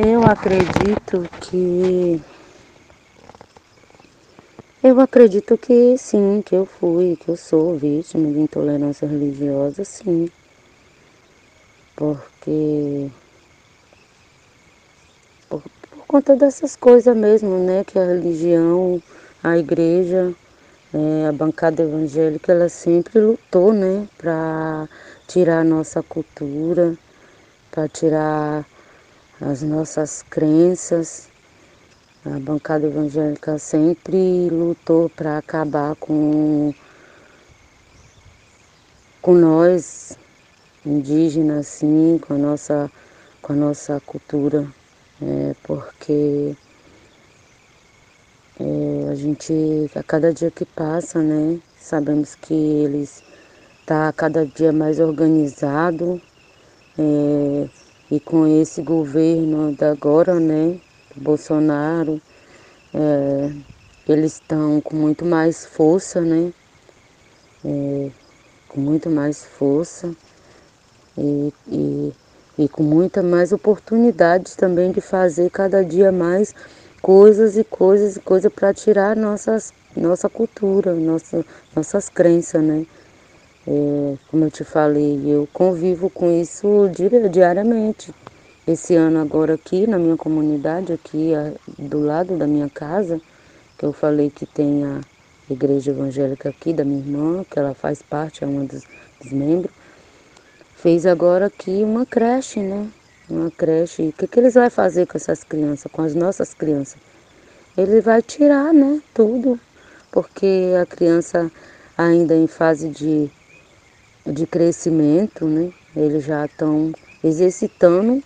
Eu acredito que. Eu acredito que sim, que eu fui, que eu sou vítima de intolerância religiosa, sim. Porque. Por, por conta dessas coisas mesmo, né? Que a religião, a igreja, é, a bancada evangélica, ela sempre lutou, né? Para tirar a nossa cultura, para tirar as nossas crenças. A bancada evangélica sempre lutou para acabar com, com nós, indígenas, assim, com a nossa, com a nossa cultura, é, porque é, a gente, a cada dia que passa, né, sabemos que eles está cada dia mais organizado, é, e com esse governo da agora, né, Bolsonaro, é, eles estão com muito mais força, né? É, com muito mais força e, e, e com muita mais oportunidades também de fazer cada dia mais coisas e coisas e coisas para tirar nossas, nossa cultura, nossa, nossas crenças, né? É, como eu te falei, eu convivo com isso diariamente. Esse ano agora aqui na minha comunidade, aqui do lado da minha casa, que eu falei que tem a igreja evangélica aqui da minha irmã, que ela faz parte, é uma dos, dos membros, fez agora aqui uma creche, né? Uma creche. O que, que eles vão fazer com essas crianças, com as nossas crianças? Ele vai tirar, né? Tudo, porque a criança ainda em fase de de crescimento, né? Eles já estão exercitando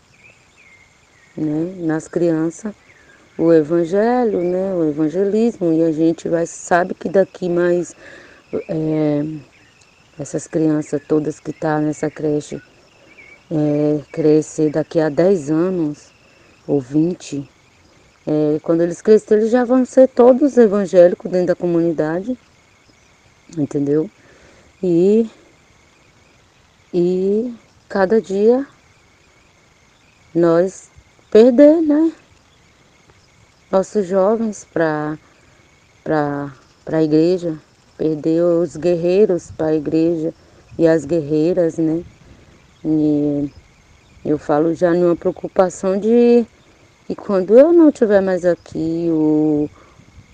né, nas crianças o evangelho, né, o evangelismo, e a gente vai, sabe que daqui mais é, essas crianças todas que estão tá nessa creche é, crescer daqui a 10 anos ou 20, é, quando eles crescerem, eles já vão ser todos evangélicos dentro da comunidade, entendeu? E e cada dia nós perder, né? Nossos jovens para a igreja, perder os guerreiros para a igreja e as guerreiras, né? E eu falo já numa preocupação de que quando eu não estiver mais aqui, ou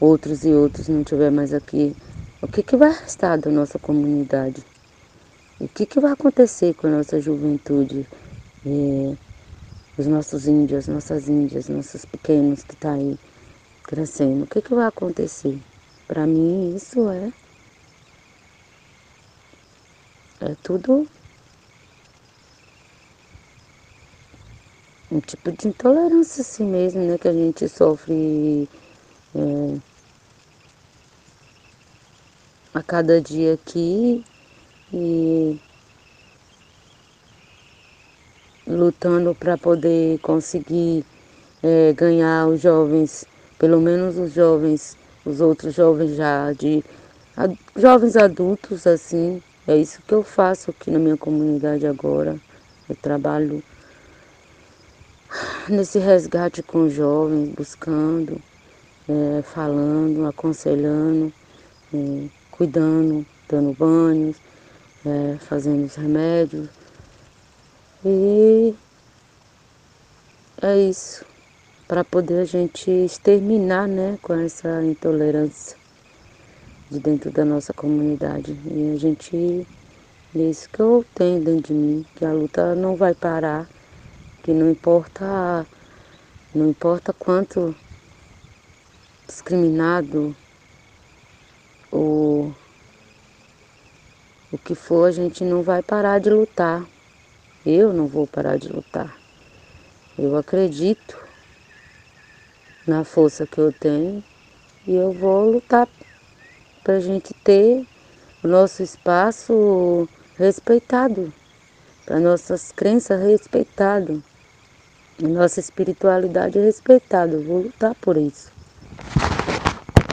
outros e outros não estiver mais aqui, o que, que vai restar da nossa comunidade? O que, que vai acontecer com a nossa juventude? É, os nossos índios, nossas índias, nossos pequenos que estão tá aí crescendo. O que, que vai acontecer? Para mim isso é é tudo um tipo de intolerância assim mesmo, né? Que a gente sofre é, a cada dia aqui e lutando para poder conseguir é, ganhar os jovens, pelo menos os jovens, os outros jovens já de a, jovens adultos assim. É isso que eu faço aqui na minha comunidade agora. Eu trabalho nesse resgate com jovens, buscando, é, falando, aconselhando, é, cuidando, dando banhos, é, fazendo os remédios. E é isso, para poder a gente exterminar né, com essa intolerância de dentro da nossa comunidade. E a gente, é isso que eu tenho dentro de mim, que a luta não vai parar, que não importa, não importa quanto discriminado ou o que for, a gente não vai parar de lutar. Eu não vou parar de lutar. Eu acredito na força que eu tenho e eu vou lutar para a gente ter o nosso espaço respeitado, para nossas crenças respeitado, nossa espiritualidade respeitada. Eu vou lutar por isso.